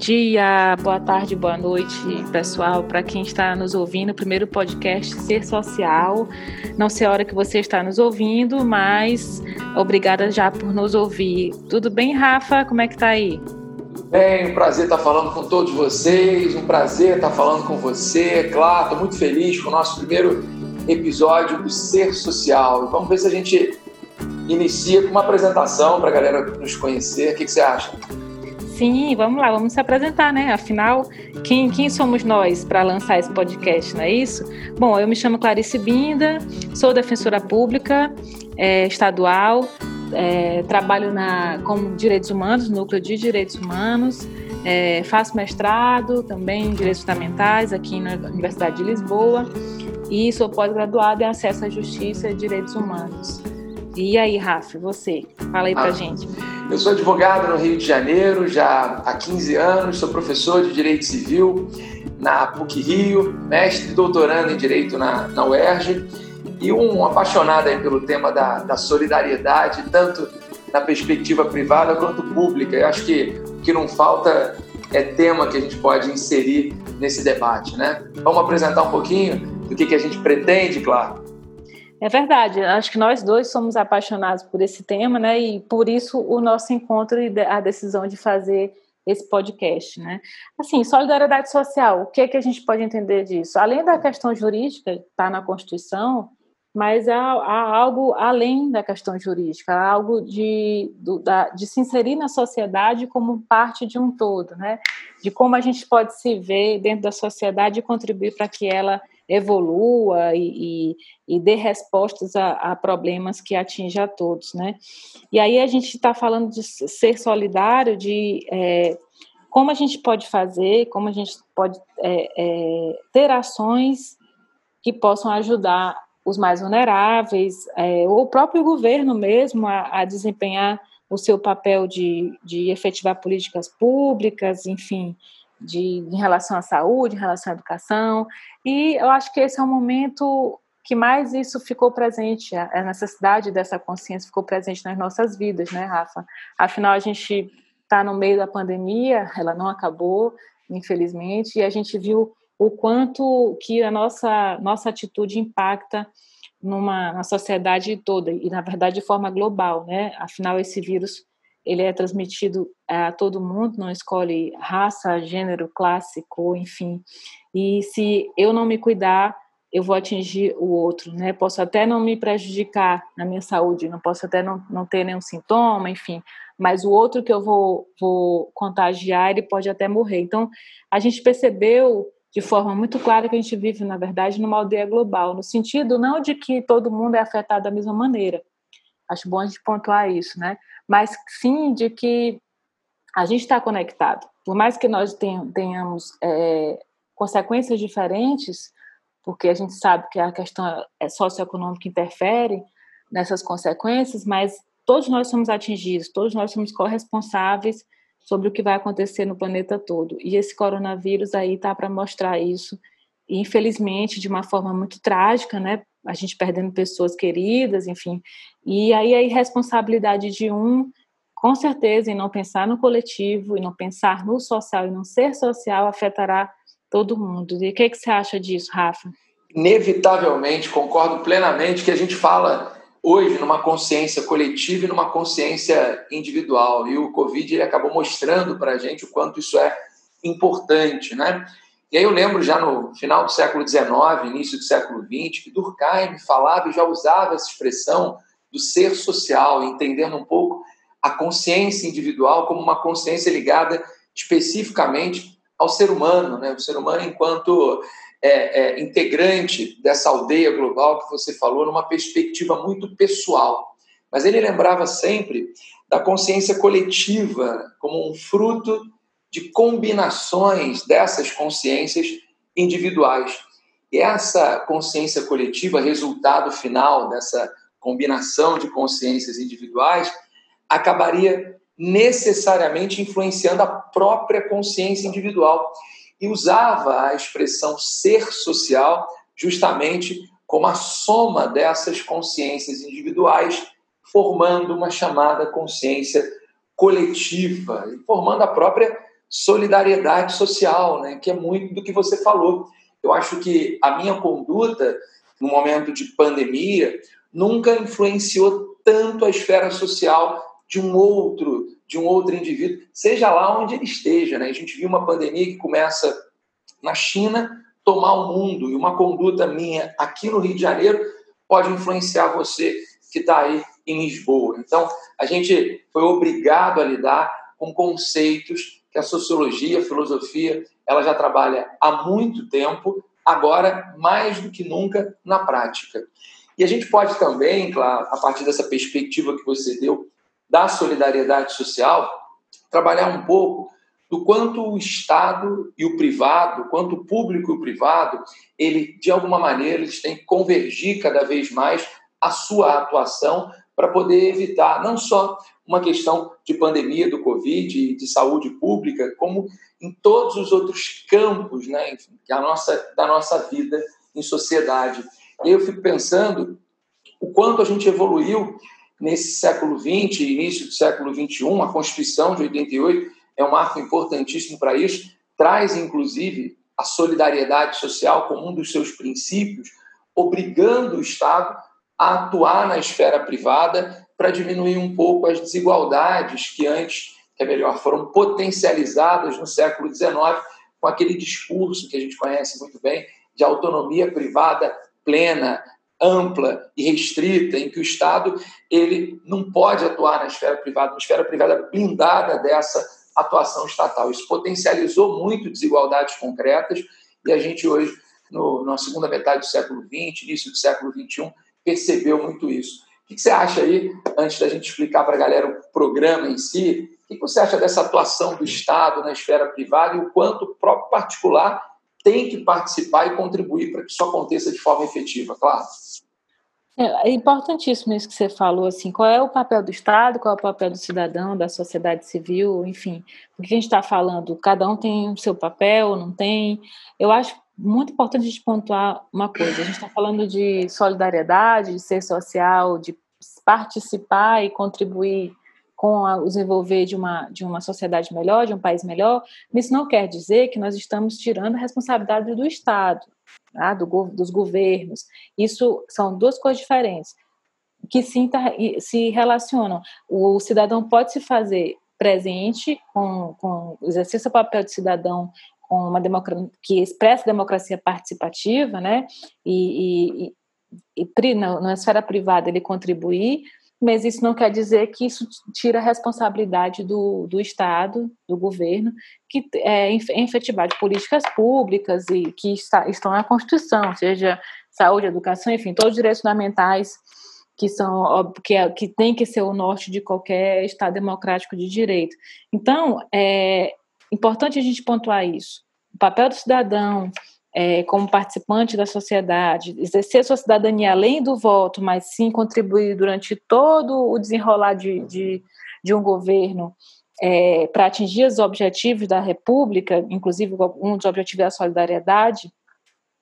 Dia, boa tarde, boa noite, pessoal. Para quem está nos ouvindo, primeiro podcast Ser Social. Não sei a hora que você está nos ouvindo, mas obrigada já por nos ouvir. Tudo bem, Rafa? Como é que tá aí? Bem, um prazer estar falando com todos vocês, um prazer estar falando com você. Claro, estou muito feliz com o nosso primeiro episódio do Ser Social. Vamos ver se a gente inicia com uma apresentação para a galera nos conhecer. O que, que você acha? Sim, vamos lá, vamos se apresentar, né? Afinal, quem, quem somos nós para lançar esse podcast, não é isso? Bom, eu me chamo Clarice Binda, sou defensora pública é, estadual, é, trabalho na, como direitos humanos, núcleo de direitos humanos, é, faço mestrado também em direitos fundamentais aqui na Universidade de Lisboa e sou pós-graduada em acesso à justiça e direitos humanos. E aí, Rafa, você? Fala aí pra ah, gente. Eu sou advogado no Rio de Janeiro já há 15 anos, sou professor de Direito Civil na PUC Rio, mestre e doutorando em Direito na, na UERJ e um apaixonado pelo tema da, da solidariedade, tanto na perspectiva privada quanto pública. Eu acho que o que não falta é tema que a gente pode inserir nesse debate, né? Vamos apresentar um pouquinho do que, que a gente pretende, claro. É verdade, acho que nós dois somos apaixonados por esse tema, né? E por isso o nosso encontro e a decisão de fazer esse podcast, né? Assim, solidariedade social, o que é que a gente pode entender disso? Além da questão jurídica, está na Constituição, mas há, há, algo além da questão jurídica, há algo de, do, da, de se inserir na sociedade como parte de um todo, né? De como a gente pode se ver dentro da sociedade e contribuir para que ela evolua e, e, e dê respostas a, a, problemas que atingem a todos, né? E aí a gente está falando de ser solidário, de é, como a gente pode fazer, como a gente pode é, é, ter ações que possam ajudar os mais vulneráveis, é, ou o próprio governo mesmo a, a desempenhar o seu papel de, de efetivar políticas públicas, enfim, de, em relação à saúde, em relação à educação. E eu acho que esse é o momento que mais isso ficou presente, a necessidade dessa consciência ficou presente nas nossas vidas, né, Rafa? Afinal, a gente está no meio da pandemia, ela não acabou, infelizmente, e a gente viu o quanto que a nossa, nossa atitude impacta numa na sociedade toda, e na verdade de forma global, né? Afinal, esse vírus ele é transmitido a todo mundo, não escolhe raça, gênero, classe, enfim. E se eu não me cuidar, eu vou atingir o outro, né? Posso até não me prejudicar na minha saúde, não posso até não, não ter nenhum sintoma, enfim, mas o outro que eu vou, vou contagiar, ele pode até morrer. Então, a gente percebeu de forma muito clara que a gente vive, na verdade, numa aldeia global, no sentido não de que todo mundo é afetado da mesma maneira. Acho bom a gente pontuar isso, né? mas sim de que a gente está conectado. Por mais que nós tenhamos é, consequências diferentes, porque a gente sabe que a questão é socioeconômica interfere nessas consequências, mas todos nós somos atingidos, todos nós somos corresponsáveis sobre o que vai acontecer no planeta todo. E esse coronavírus aí está para mostrar isso, e infelizmente de uma forma muito trágica, né? A gente perdendo pessoas queridas, enfim, e aí a irresponsabilidade de um, com certeza, em não pensar no coletivo, e não pensar no social e não ser social, afetará todo mundo. E o que, é que você acha disso, Rafa? Inevitavelmente, concordo plenamente que a gente fala hoje numa consciência coletiva e numa consciência individual. E o Covid ele acabou mostrando para a gente o quanto isso é importante, né? E aí eu lembro já no final do século XIX, início do século XX, que Durkheim falava e já usava essa expressão do ser social, entendendo um pouco a consciência individual como uma consciência ligada especificamente ao ser humano, né? o ser humano enquanto é, é, integrante dessa aldeia global que você falou, numa perspectiva muito pessoal. Mas ele lembrava sempre da consciência coletiva como um fruto de combinações dessas consciências individuais. E essa consciência coletiva, resultado final dessa combinação de consciências individuais, acabaria necessariamente influenciando a própria consciência individual. E usava a expressão ser social justamente como a soma dessas consciências individuais, formando uma chamada consciência coletiva, formando a própria solidariedade social, né? que é muito do que você falou. Eu acho que a minha conduta no momento de pandemia nunca influenciou tanto a esfera social de um outro, de um outro indivíduo, seja lá onde ele esteja. Né? A gente viu uma pandemia que começa na China tomar o mundo e uma conduta minha aqui no Rio de Janeiro pode influenciar você que está aí em Lisboa. Então, a gente foi obrigado a lidar com conceitos que a sociologia, a filosofia, ela já trabalha há muito tempo, agora mais do que nunca na prática. E a gente pode também, claro, a partir dessa perspectiva que você deu da solidariedade social, trabalhar um pouco do quanto o Estado e o privado, quanto o público e o privado, ele de alguma maneira eles têm que convergir cada vez mais a sua atuação para poder evitar não só uma questão de pandemia do Covid, de saúde pública, como em todos os outros campos né, enfim, a nossa, da nossa vida em sociedade. E eu fico pensando o quanto a gente evoluiu nesse século XX, início do século XXI, a Constituição de 88 é um marco importantíssimo para isso, traz inclusive a solidariedade social como um dos seus princípios, obrigando o Estado a atuar na esfera privada para diminuir um pouco as desigualdades que antes, que é melhor, foram potencializadas no século XIX com aquele discurso que a gente conhece muito bem de autonomia privada plena, ampla e restrita, em que o Estado ele não pode atuar na esfera privada, uma esfera privada blindada dessa atuação estatal. Isso potencializou muito desigualdades concretas e a gente hoje, no, na segunda metade do século XX, início do século XXI, percebeu muito isso. O que você acha aí, antes da gente explicar para a galera o programa em si, o que você acha dessa atuação do Estado na esfera privada e o quanto o próprio particular tem que participar e contribuir para que isso aconteça de forma efetiva, claro? É, é importantíssimo isso que você falou, assim, qual é o papel do Estado, qual é o papel do cidadão, da sociedade civil, enfim, o que a gente está falando, cada um tem o seu papel, não tem, eu acho muito importante a gente pontuar uma coisa. A gente está falando de solidariedade, de ser social, de participar e contribuir com o desenvolver de uma, de uma sociedade melhor, de um país melhor. Isso não quer dizer que nós estamos tirando a responsabilidade do Estado, tá? do, dos governos. Isso são duas coisas diferentes que se, se relacionam. O cidadão pode se fazer presente com, com exercer seu papel de cidadão uma democracia que expressa democracia participativa, né? E, e, e na, na, esfera privada ele contribuir, mas isso não quer dizer que isso tira a responsabilidade do, do Estado, do governo, que é efetivar de políticas públicas e que está, estão na Constituição, seja saúde, educação, enfim, todos os direitos fundamentais que são que, é, que tem que ser o norte de qualquer Estado democrático de direito. Então, é, Importante a gente pontuar isso. O papel do cidadão é, como participante da sociedade, exercer sua cidadania além do voto, mas sim contribuir durante todo o desenrolar de, de, de um governo é, para atingir os objetivos da República, inclusive um dos objetivos é a solidariedade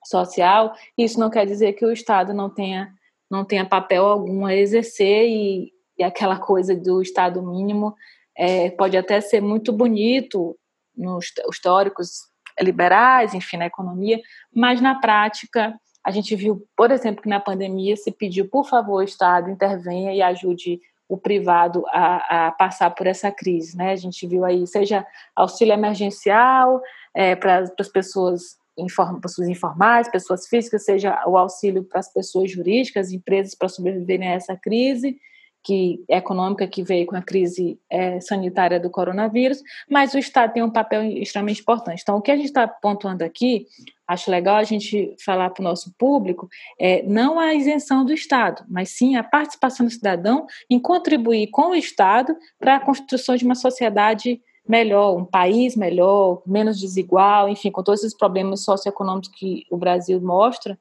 social, isso não quer dizer que o Estado não tenha, não tenha papel algum a exercer e, e aquela coisa do Estado mínimo é, pode até ser muito bonito nos os teóricos liberais, enfim, na economia, mas na prática a gente viu, por exemplo, que na pandemia se pediu, por favor, Estado intervenha e ajude o privado a, a passar por essa crise, né? A gente viu aí, seja auxílio emergencial é, para as pessoas, inform, pessoas informais, pessoas físicas, seja o auxílio para as pessoas jurídicas, empresas para sobreviverem a essa crise, que econômica que veio com a crise é, sanitária do coronavírus, mas o Estado tem um papel extremamente importante. Então, o que a gente está pontuando aqui, acho legal a gente falar para o nosso público, é não a isenção do Estado, mas sim a participação do cidadão em contribuir com o Estado para a construção de uma sociedade melhor, um país melhor, menos desigual, enfim, com todos esses problemas socioeconômicos que o Brasil mostra,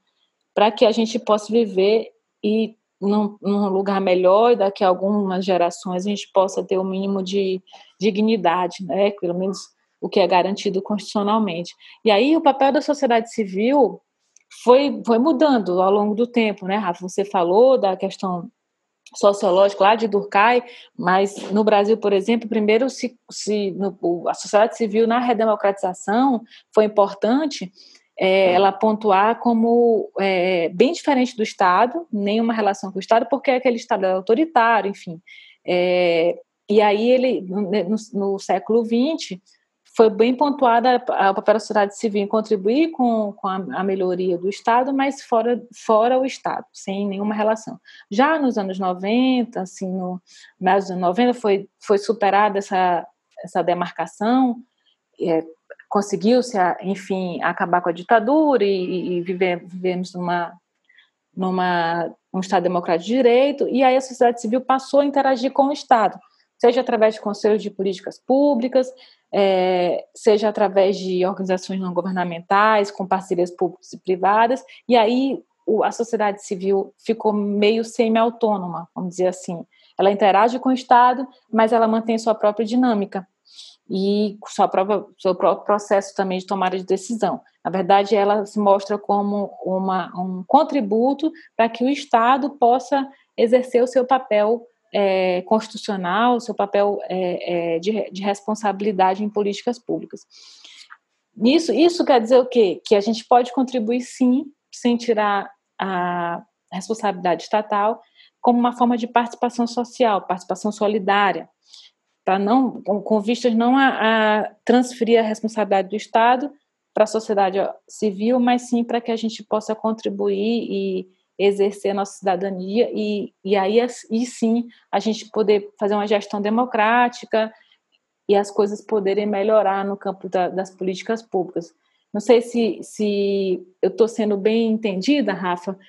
para que a gente possa viver e num, num, lugar melhor e daqui a algumas gerações a gente possa ter o um mínimo de dignidade, né? Pelo menos o que é garantido constitucionalmente. E aí o papel da sociedade civil foi, foi mudando ao longo do tempo, né, Rafa? Você falou da questão sociológico lá de Durkheim, mas no Brasil, por exemplo, primeiro se, se no, a sociedade civil na redemocratização foi importante é, ela pontuar como é, bem diferente do Estado, nenhuma relação com o Estado, porque aquele Estado é autoritário, enfim. É, e aí ele, no, no século XX, foi bem pontuada o papel da sociedade civil em contribuir com, com a, a, melhoria do Estado, mas fora, fora o Estado, sem nenhuma relação. Já nos anos 90, assim, no meio dos anos 90, foi, foi superada essa, essa demarcação, é, conseguiu-se, enfim, acabar com a ditadura e, e viver, vivemos numa, numa um Estado democrático de direito, e aí a sociedade civil passou a interagir com o Estado, seja através de conselhos de políticas públicas, é, seja através de organizações não governamentais, com parcerias públicas e privadas, e aí o, a sociedade civil ficou meio semi-autônoma, vamos dizer assim. Ela interage com o Estado, mas ela mantém sua própria dinâmica e sua própria, seu próprio processo também de tomada de decisão. Na verdade, ela se mostra como uma, um contributo para que o Estado possa exercer o seu papel é, constitucional, seu papel é, é, de, de, responsabilidade em políticas públicas. Isso, isso quer dizer o quê? Que a gente pode contribuir sim, sem tirar a responsabilidade estatal, como uma forma de participação social, participação solidária, para não, com vistas não a, a transferir a responsabilidade do Estado para a sociedade civil, mas sim para que a gente possa contribuir e exercer a nossa cidadania e, e aí e sim a gente poder fazer uma gestão democrática e as coisas poderem melhorar no campo da, das políticas públicas. Não sei se, se eu estou sendo bem entendida, Rafa,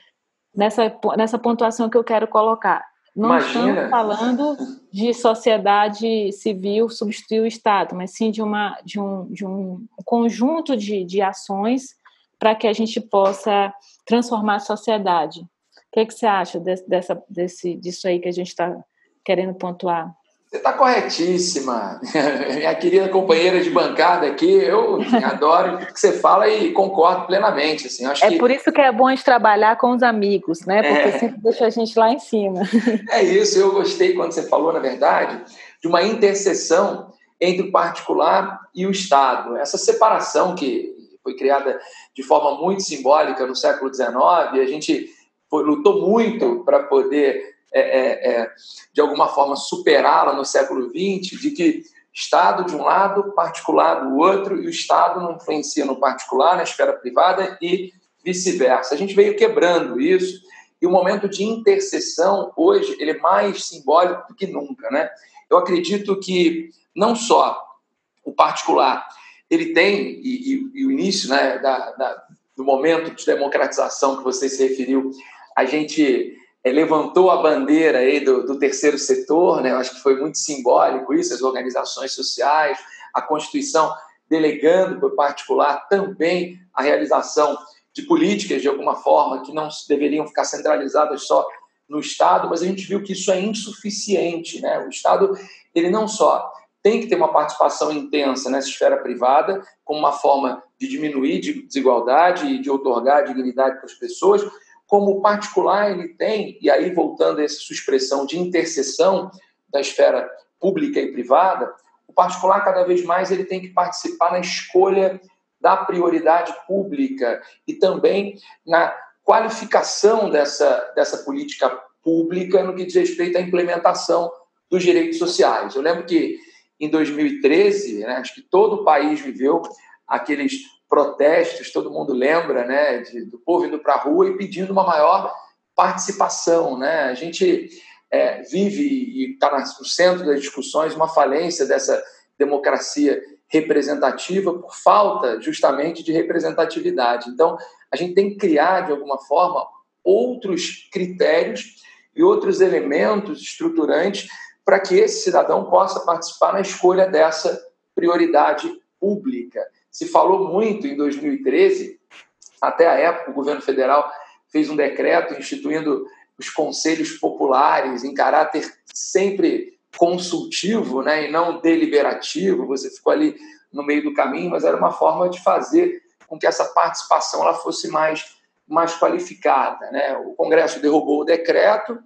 nessa, nessa pontuação que eu quero colocar. Não Imagina. estamos falando de sociedade civil substituir o Estado, mas sim de, uma, de, um, de um conjunto de, de ações para que a gente possa transformar a sociedade. O que, é que você acha desse, dessa, desse, disso aí que a gente está querendo pontuar? Você está corretíssima, minha querida companheira de bancada aqui. Eu adoro o que você fala e concordo plenamente. Assim, acho é que... por isso que é bom a gente trabalhar com os amigos, né? Porque é... sempre deixa a gente lá em cima. É isso. Eu gostei quando você falou, na verdade, de uma interseção entre o particular e o Estado. Essa separação que foi criada de forma muito simbólica no século XIX, e a gente lutou muito para poder, é, é, é, de alguma forma, superá-la no século XX, de que Estado de um lado, particular do outro, e o Estado não influencia no particular, na esfera privada e vice-versa. A gente veio quebrando isso, e o momento de interseção, hoje, ele é mais simbólico do que nunca. Né? Eu acredito que não só o particular ele tem, e, e, e o início né, da, da, do momento de democratização que você se referiu, a gente levantou a bandeira aí do, do terceiro setor, né, eu acho que foi muito simbólico isso, as organizações sociais, a Constituição delegando o particular também a realização de políticas, de alguma forma, que não deveriam ficar centralizadas só no Estado, mas a gente viu que isso é insuficiente. Né? O Estado ele não só tem que ter uma participação intensa nessa esfera privada, como uma forma de diminuir de desigualdade e de otorgar dignidade para as pessoas, como particular ele tem, e aí voltando a essa sua expressão de interseção da esfera pública e privada, o particular cada vez mais ele tem que participar na escolha da prioridade pública e também na qualificação dessa, dessa política pública no que diz respeito à implementação dos direitos sociais. Eu lembro que em 2013, né, acho que todo o país viveu aqueles protestos, todo mundo lembra, né, de, do povo indo para a rua e pedindo uma maior participação, né? A gente é, vive e está no centro das discussões uma falência dessa democracia representativa por falta justamente de representatividade. Então, a gente tem que criar de alguma forma outros critérios e outros elementos estruturantes para que esse cidadão possa participar na escolha dessa prioridade pública. Se falou muito em 2013, até a época, o governo federal fez um decreto instituindo os conselhos populares em caráter sempre consultivo né, e não deliberativo. Você ficou ali no meio do caminho, mas era uma forma de fazer com que essa participação ela fosse mais, mais qualificada. Né? O Congresso derrubou o decreto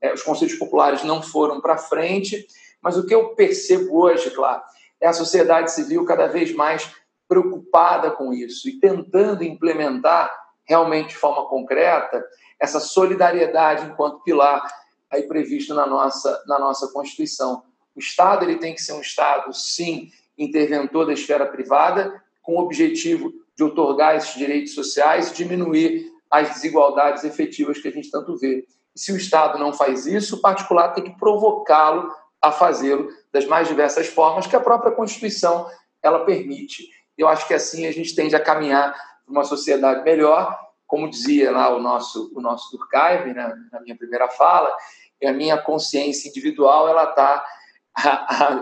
é, os conselhos populares não foram para frente, mas o que eu percebo hoje, claro, é a sociedade civil cada vez mais preocupada com isso e tentando implementar realmente de forma concreta essa solidariedade enquanto pilar aí previsto na nossa, na nossa Constituição. O Estado ele tem que ser um Estado, sim, interventor da esfera privada, com o objetivo de otorgar esses direitos sociais e diminuir as desigualdades efetivas que a gente tanto vê. E se o Estado não faz isso, o particular tem que provocá-lo a fazê-lo das mais diversas formas que a própria Constituição ela permite. Eu acho que assim a gente tende a caminhar para uma sociedade melhor, como dizia lá o nosso o nosso Durkheim, né, na minha primeira fala, a minha consciência individual ela está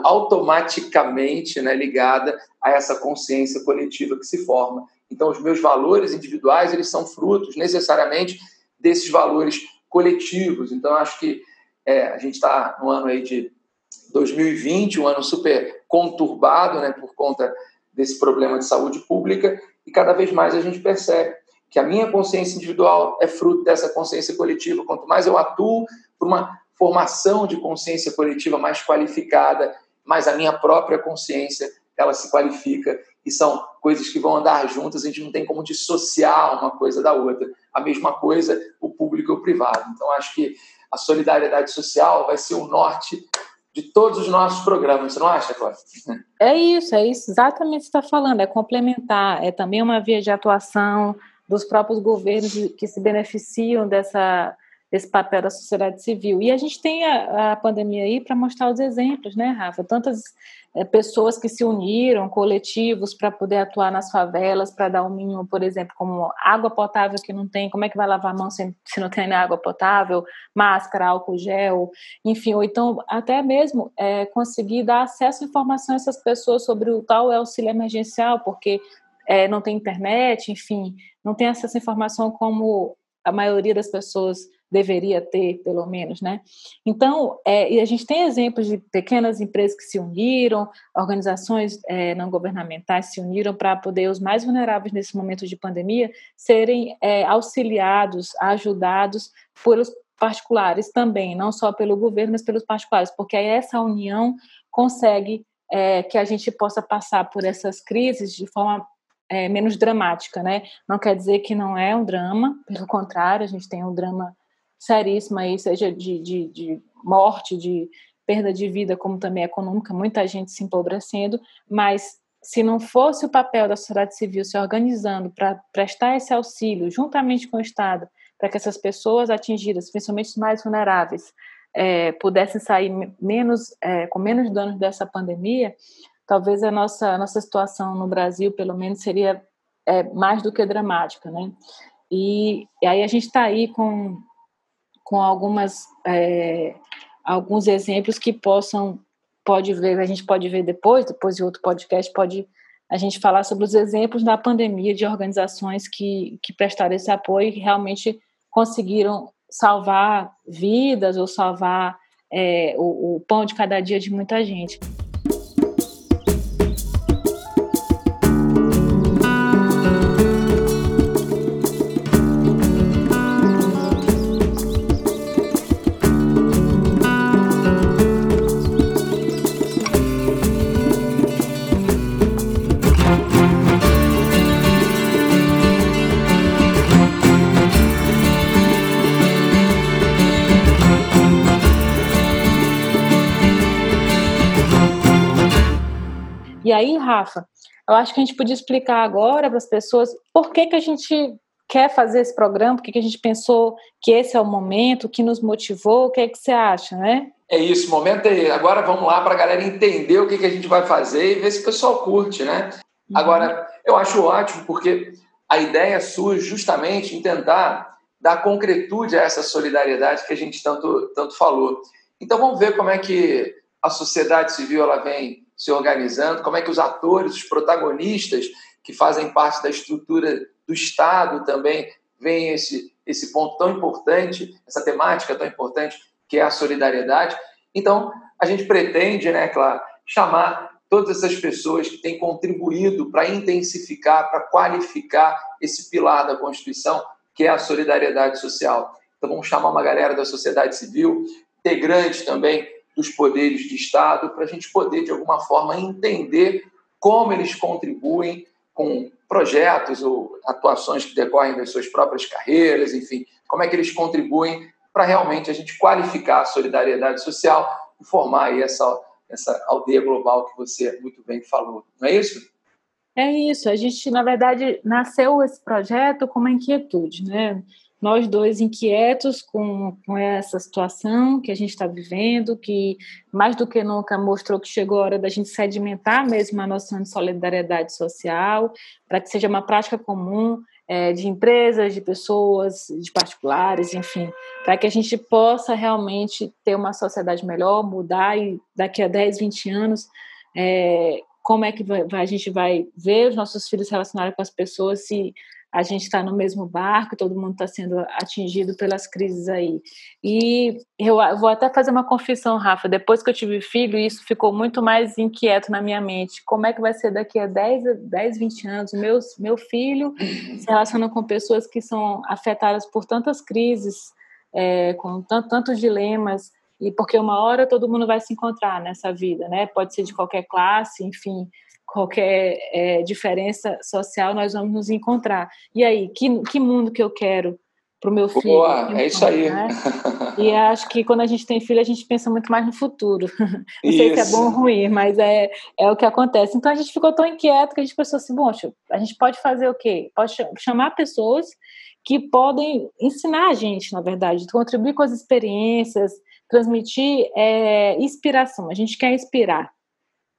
automaticamente né, ligada a essa consciência coletiva que se forma. Então, os meus valores individuais eles são frutos necessariamente desses valores coletivos. Então, acho que é, a gente está no ano aí de 2020, um ano super conturbado, né, por conta desse problema de saúde pública, e cada vez mais a gente percebe que a minha consciência individual é fruto dessa consciência coletiva. Quanto mais eu atuo por uma formação de consciência coletiva mais qualificada, mais a minha própria consciência ela se qualifica e são coisas que vão andar juntas, a gente não tem como dissociar uma coisa da outra. A mesma coisa o público e o privado. Então acho que a solidariedade social vai ser o norte de todos os nossos programas, você não acha, Cláudia? É isso, é isso exatamente que você está falando, é complementar, é também uma via de atuação dos próprios governos que se beneficiam dessa desse papel da sociedade civil. E a gente tem a, a pandemia aí para mostrar os exemplos, né, Rafa? Tantas é, pessoas que se uniram, coletivos, para poder atuar nas favelas, para dar o um mínimo, por exemplo, como água potável que não tem, como é que vai lavar a mão se, se não tem água potável, máscara, álcool gel, enfim, ou então até mesmo é, conseguir dar acesso à informação a essas pessoas sobre o tal auxílio emergencial, porque é, não tem internet, enfim, não tem acesso à informação como a maioria das pessoas deveria ter, pelo menos, né? Então, é, e a gente tem exemplos de pequenas empresas que se uniram, organizações é, não governamentais se uniram para poder os mais vulneráveis nesse momento de pandemia serem é, auxiliados, ajudados pelos particulares também, não só pelo governo, mas pelos particulares, porque aí essa união consegue é, que a gente possa passar por essas crises de forma é, menos dramática, né? Não quer dizer que não é um drama, pelo contrário, a gente tem um drama seríssimo aí, seja de, de, de morte, de perda de vida, como também econômica, muita gente se empobrecendo, mas se não fosse o papel da sociedade civil se organizando para prestar esse auxílio juntamente com o Estado, para que essas pessoas atingidas, principalmente os mais vulneráveis, é, pudessem sair menos, é, com menos danos dessa pandemia, talvez a nossa, a nossa situação no Brasil, pelo menos, seria é, mais do que dramática, né? E, e aí a gente está aí com, com algumas é, alguns exemplos que possam pode ver a gente pode ver depois depois de outro podcast pode a gente falar sobre os exemplos da pandemia de organizações que que prestaram esse apoio e que realmente conseguiram salvar vidas ou salvar é, o, o pão de cada dia de muita gente. E aí, Rafa, eu acho que a gente podia explicar agora para as pessoas por que, que a gente quer fazer esse programa, por que, que a gente pensou que esse é o momento, o que nos motivou, o que é que você acha, né? É isso, o momento é. Agora vamos lá para a galera entender o que, que a gente vai fazer e ver se o pessoal curte, né? Uhum. Agora, eu acho ótimo, porque a ideia surge justamente em tentar dar concretude a essa solidariedade que a gente tanto, tanto falou. Então vamos ver como é que a sociedade civil ela vem se organizando, como é que os atores, os protagonistas que fazem parte da estrutura do Estado também veem esse, esse ponto tão importante, essa temática tão importante que é a solidariedade. Então, a gente pretende, né, claro, chamar todas essas pessoas que têm contribuído para intensificar, para qualificar esse pilar da Constituição, que é a solidariedade social. Então vamos chamar uma galera da sociedade civil, integrantes também dos poderes de Estado, para a gente poder, de alguma forma, entender como eles contribuem com projetos ou atuações que decorrem das suas próprias carreiras, enfim, como é que eles contribuem para realmente a gente qualificar a solidariedade social e formar essa, essa aldeia global que você muito bem falou. Não é isso? É isso. A gente, na verdade, nasceu esse projeto com uma inquietude, né? Nós dois inquietos com, com essa situação que a gente está vivendo, que mais do que nunca mostrou que chegou a hora da gente sedimentar mesmo a noção de solidariedade social, para que seja uma prática comum é, de empresas, de pessoas, de particulares, enfim, para que a gente possa realmente ter uma sociedade melhor, mudar e daqui a 10, 20 anos. É, como é que vai, a gente vai ver os nossos filhos relacionarem com as pessoas se a gente está no mesmo barco, todo mundo está sendo atingido pelas crises aí. E eu vou até fazer uma confissão, Rafa, depois que eu tive filho, isso ficou muito mais inquieto na minha mente. Como é que vai ser daqui a 10, 10 20 anos? Meu, meu filho se relaciona com pessoas que são afetadas por tantas crises, é, com tantos dilemas, e porque uma hora todo mundo vai se encontrar nessa vida, né? Pode ser de qualquer classe, enfim qualquer é, diferença social, nós vamos nos encontrar. E aí, que, que mundo que eu quero para o meu filho? Boa, é isso aí. Né? E acho que quando a gente tem filho, a gente pensa muito mais no futuro. Não sei se é bom ou ruim, mas é, é o que acontece. Então a gente ficou tão inquieto que a gente pensou assim: bom, a gente pode fazer o quê? Pode chamar pessoas que podem ensinar a gente, na verdade, contribuir com as experiências, transmitir é, inspiração. A gente quer inspirar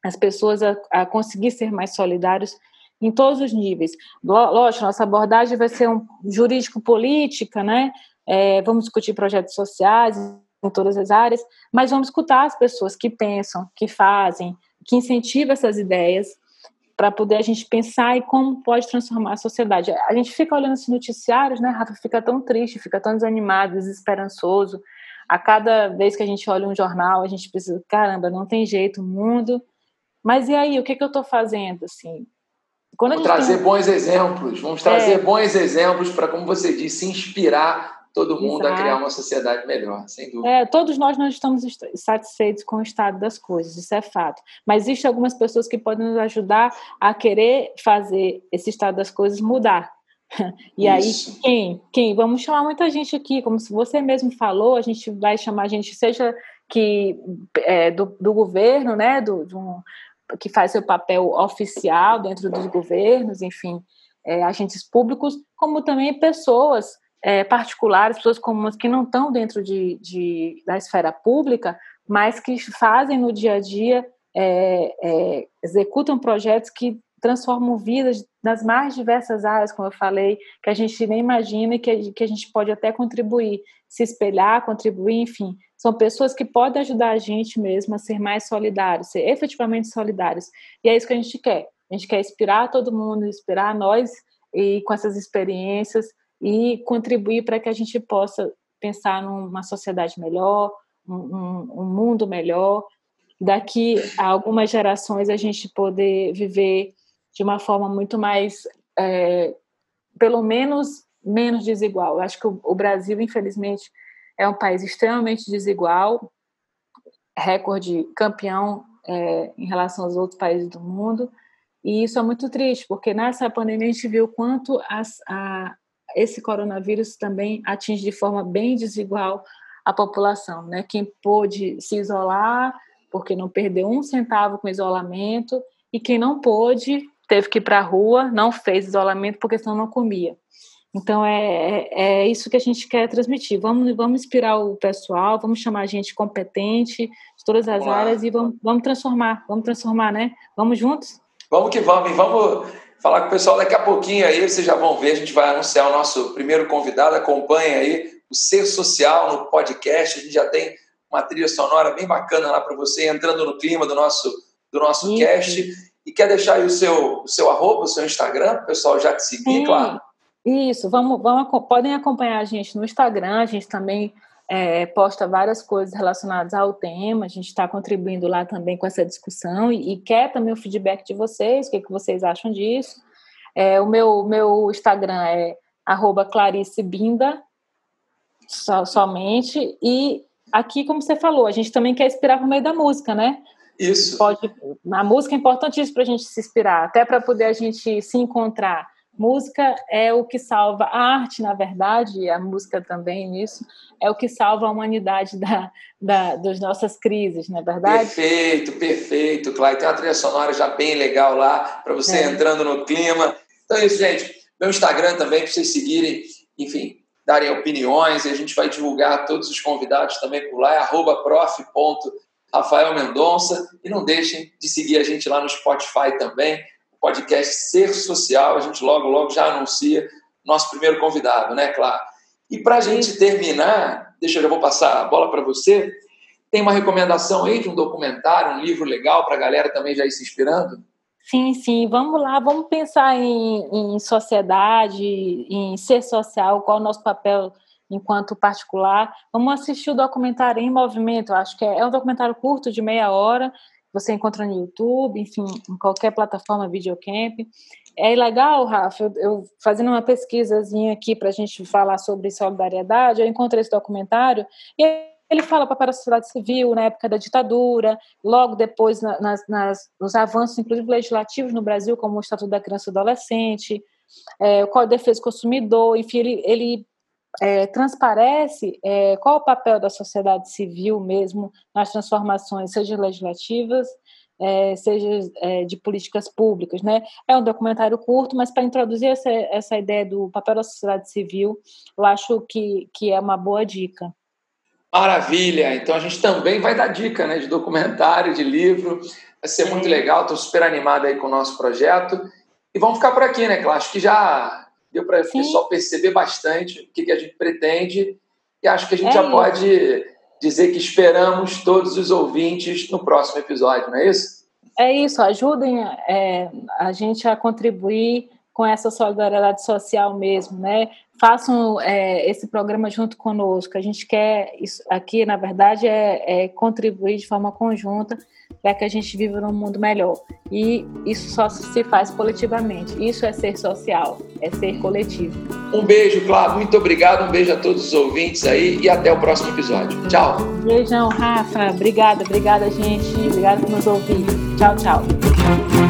as pessoas a, a conseguir ser mais solidários em todos os níveis. Lógico, nossa abordagem vai ser um jurídico-política, né? É, vamos discutir projetos sociais em todas as áreas, mas vamos escutar as pessoas que pensam, que fazem, que incentivam essas ideias para poder a gente pensar em como pode transformar a sociedade. A gente fica olhando esses noticiários, né, Rafa? Fica tão triste, fica tão desanimado, desesperançoso. A cada vez que a gente olha um jornal, a gente pensa, caramba, não tem jeito, o mundo mas e aí, o que, que eu estou fazendo? Assim, vamos trazer tem... bons exemplos, vamos trazer é. bons exemplos para, como você disse, inspirar todo mundo Exato. a criar uma sociedade melhor, sem dúvida. É, todos nós não estamos satisfeitos com o estado das coisas, isso é fato. Mas existem algumas pessoas que podem nos ajudar a querer fazer esse estado das coisas mudar. E isso. aí, quem? Quem? Vamos chamar muita gente aqui, como se você mesmo falou, a gente vai chamar gente, seja que é, do, do governo, né, do, do, que faz seu papel oficial dentro dos governos, enfim, é, agentes públicos, como também pessoas é, particulares, pessoas comuns que não estão dentro de, de, da esfera pública, mas que fazem no dia a dia, é, é executam projetos que transformam vidas nas mais diversas áreas, como eu falei, que a gente nem imagina e que, que a gente pode até contribuir, se espelhar, contribuir, enfim. São pessoas que podem ajudar a gente mesmo a ser mais solidários, ser efetivamente solidários. E é isso que a gente quer. A gente quer inspirar todo mundo, inspirar nós e com essas experiências e contribuir para que a gente possa pensar numa sociedade melhor, um, um, um mundo melhor. Daqui a algumas gerações a gente poder viver de uma forma muito mais, é, pelo menos, menos desigual. Eu acho que o, o Brasil, infelizmente, é um país extremamente desigual, recorde campeão é, em relação aos outros países do mundo, e isso é muito triste, porque nessa pandemia a gente viu quanto as, a, esse coronavírus também atinge de forma bem desigual a população, né? Quem pôde se isolar porque não perdeu um centavo com isolamento e quem não pôde teve que ir para a rua, não fez isolamento porque senão não comia. Então é, é, é, isso que a gente quer transmitir. Vamos, vamos inspirar o pessoal, vamos chamar gente competente de todas as vamos áreas e vamos, vamos transformar, vamos transformar, né? Vamos juntos? Vamos que vamos, e vamos falar com o pessoal daqui a pouquinho aí, vocês já vão ver, a gente vai anunciar o nosso primeiro convidado, acompanha aí o Ser Social no podcast, a gente já tem uma trilha sonora bem bacana lá para você, entrando no clima do nosso, do nosso cast. E quer deixar aí o seu, o seu arroba, o seu Instagram, o pessoal já te seguir, Sim. claro. Isso, vamos, vamos, podem acompanhar a gente no Instagram, a gente também é, posta várias coisas relacionadas ao tema, a gente está contribuindo lá também com essa discussão e, e, quer também o feedback de vocês, o que, que vocês acham disso. É, o meu, meu Instagram é arroba Clarice Binda, so, somente. E aqui, como você falou, a gente também quer inspirar por meio da música, né? Isso. Pode, a música é importantíssima para a gente se inspirar, até para poder a gente se encontrar. Música é o que salva a arte, na verdade, a música também nisso, é o que salva a humanidade da, da, das nossas crises, não é verdade? Perfeito, perfeito, Clay. Tem uma trilha sonora já bem legal lá, para você é. entrando no clima. Então é isso, gente. Meu Instagram também, para vocês seguirem, enfim, darem opiniões, e a gente vai divulgar todos os convidados também por lá, é arroba prof.rafael Mendonça. E não deixem de seguir a gente lá no Spotify também podcast Ser Social. A gente logo, logo já anuncia nosso primeiro convidado, né, Claro? E para a gente terminar, deixa eu já vou passar a bola para você. Tem uma recomendação aí de um documentário, um livro legal para a galera também já ir se inspirando? Sim, sim, vamos lá, vamos pensar em, em sociedade, em ser social, qual é o nosso papel enquanto particular. Vamos assistir o documentário Em Movimento, acho que é, é um documentário curto, de meia hora, você encontra no YouTube, enfim, em qualquer plataforma videocamp. É legal, Rafa, eu, eu fazendo uma pesquisazinha aqui para a gente falar sobre solidariedade, eu encontrei esse documentário e ele fala para a sociedade civil na época da ditadura, logo depois nas, nas, nos avanços, inclusive legislativos no Brasil, como o Estatuto da Criança e Adolescente, é, o Código de Defesa do Consumidor, enfim, ele, ele é, transparece é, qual o papel da sociedade civil mesmo nas transformações, seja legislativas, é, seja é, de políticas públicas. Né? É um documentário curto, mas para introduzir essa, essa ideia do papel da sociedade civil, eu acho que, que é uma boa dica. Maravilha! Então a gente também vai dar dica né, de documentário, de livro. Vai ser muito legal, estou super animado aí com o nosso projeto. E vamos ficar por aqui, né, Cláudio? Acho que já deu para o pessoal perceber bastante o que, que, a gente pretende e acho que a gente é já isso. pode dizer que esperamos todos os ouvintes no próximo episódio, não é isso? É isso, ajudem é, a gente a contribuir com essa solidariedade social mesmo, né? Façam é, esse programa junto conosco. A gente quer isso aqui, na verdade, é, é contribuir de forma conjunta para que a gente viva num mundo melhor. E isso só se faz coletivamente. Isso é ser social, é ser coletivo. Um beijo, Cláudio. Muito obrigado. Um beijo a todos os ouvintes aí e até o próximo episódio. Tchau. Beijão, Rafa. Obrigada, obrigada, gente. Obrigada por nos ouvir. Tchau, tchau.